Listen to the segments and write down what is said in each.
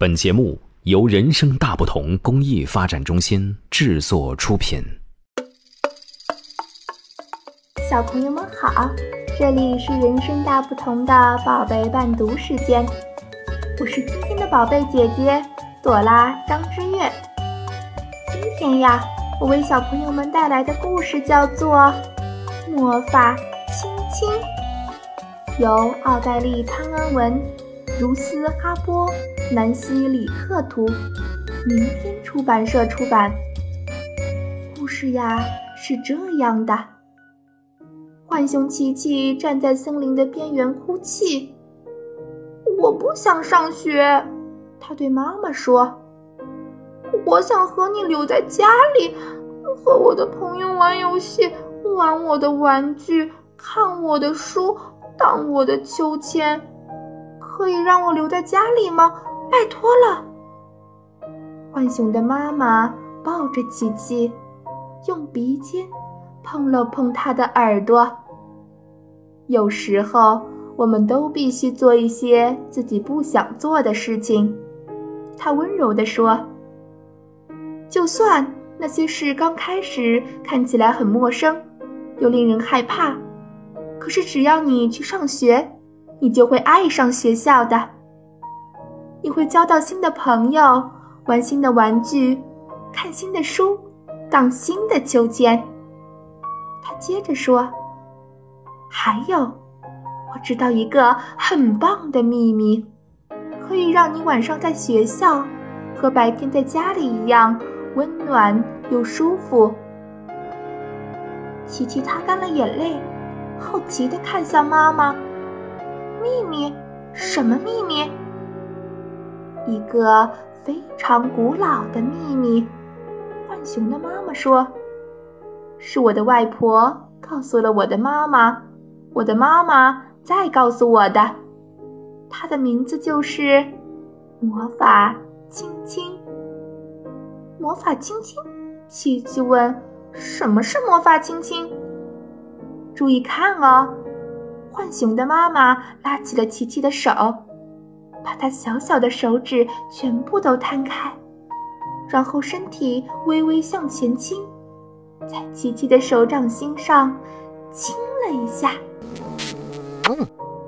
本节目由人生大不同公益发展中心制作出品。小朋友们好，这里是人生大不同的宝贝伴读时间，我是今天的宝贝姐姐朵拉张之月。今天呀，我为小朋友们带来的故事叫做《魔法亲亲》，由奥黛丽·汤恩文、卢斯·哈波。南希·里克图，明天出版社出版。故事呀是这样的：浣熊琪琪站在森林的边缘哭泣。我不想上学，他对妈妈说。我想和你留在家里，和我的朋友玩游戏，玩我的玩具，看我的书，荡我的秋千。可以让我留在家里吗？拜托了，浣熊的妈妈抱着琪琪，用鼻尖碰了碰他的耳朵。有时候，我们都必须做一些自己不想做的事情。他温柔地说：“就算那些事刚开始看起来很陌生，又令人害怕，可是只要你去上学，你就会爱上学校的。”你会交到新的朋友，玩新的玩具，看新的书，荡新的秋千。他接着说：“还有，我知道一个很棒的秘密，可以让你晚上在学校和白天在家里一样温暖又舒服。”琪琪擦干了眼泪，好奇地看向妈妈：“秘密？什么秘密？”一个非常古老的秘密，浣熊的妈妈说：“是我的外婆告诉了我的妈妈，我的妈妈再告诉我的。它的名字就是魔法亲亲。魔法亲亲，琪琪问：什么是魔法亲亲？注意看哦！浣熊的妈妈拉起了琪琪的手。”把她小小的手指全部都摊开，然后身体微微向前倾，在琪琪的手掌心上亲了一下。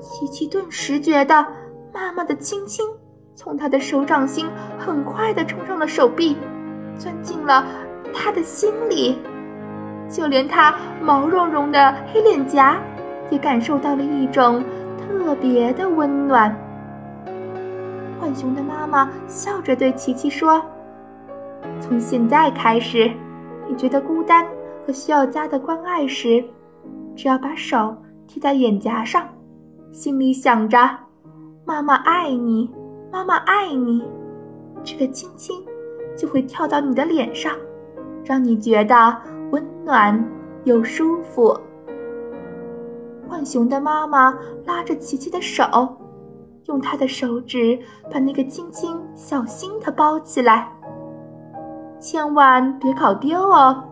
琪琪顿时觉得妈妈的亲亲从她的手掌心很快地冲上了手臂，钻进了他的心里，就连他毛茸茸的黑脸颊也感受到了一种特别的温暖。浣熊的妈妈笑着对琪琪说：“从现在开始，你觉得孤单和需要家的关爱时，只要把手贴在眼颊上，心里想着‘妈妈爱你，妈妈爱你’，这个亲亲就会跳到你的脸上，让你觉得温暖又舒服。”浣熊的妈妈拉着琪琪的手。用她的手指把那个亲亲小心地包起来，千万别搞丢哦。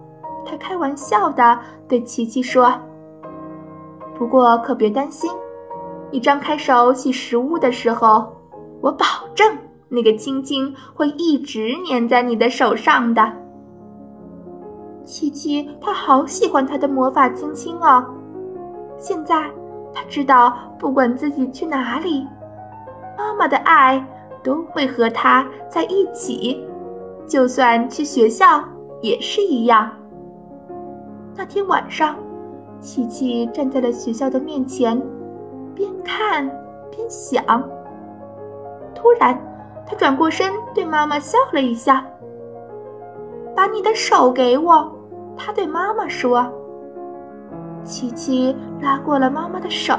他开玩笑地对琪琪说：“不过可别担心，你张开手洗食物的时候，我保证那个亲亲会一直粘在你的手上的。”琪琪他好喜欢他的魔法亲亲哦。现在他知道，不管自己去哪里。妈妈的爱都会和他在一起，就算去学校也是一样。那天晚上，琪琪站在了学校的面前，边看边想。突然，他转过身对妈妈笑了一下：“把你的手给我。”他对妈妈说。琪琪拉过了妈妈的手，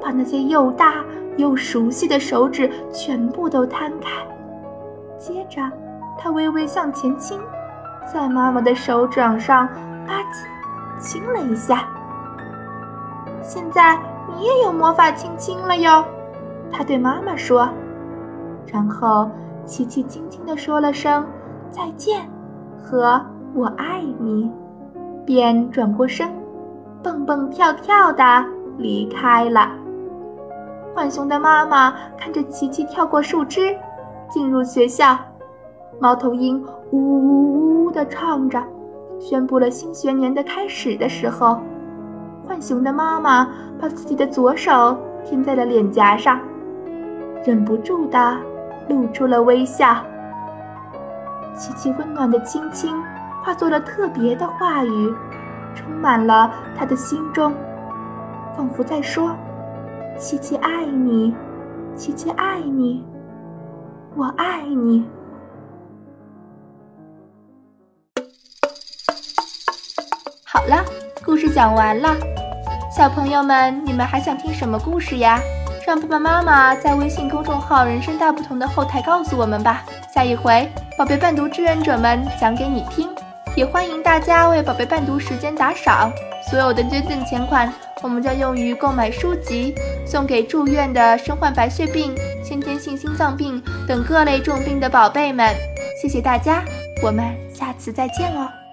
把那些又大。又熟悉的手指全部都摊开，接着她微微向前倾，在妈妈的手掌上吧唧亲了一下。现在你也有魔法亲亲了哟，他对妈妈说。然后琪琪轻轻地说了声再见和我爱你，便转过身，蹦蹦跳跳地离开了。浣熊的妈妈看着琪琪跳过树枝，进入学校。猫头鹰呜呜呜呜地唱着，宣布了新学年的开始的时候。浣熊的妈妈把自己的左手贴在了脸颊上，忍不住地露出了微笑。琪琪温暖的亲亲化作了特别的话语，充满了他的心中，仿佛在说：“琪琪爱你，琪琪爱你，我爱你。”好了，故事讲完了。小朋友们，你们还想听什么故事呀？让爸爸妈妈在微信公众号“人生大不同”的后台告诉我们吧。下一回，宝贝伴读志愿者们讲给你听。也欢迎大家为宝贝伴读时间打赏，所有的捐赠钱款，我们将用于购买书籍，送给住院的身患白血病、先天性心脏病等各类重病的宝贝们。谢谢大家，我们下次再见哦。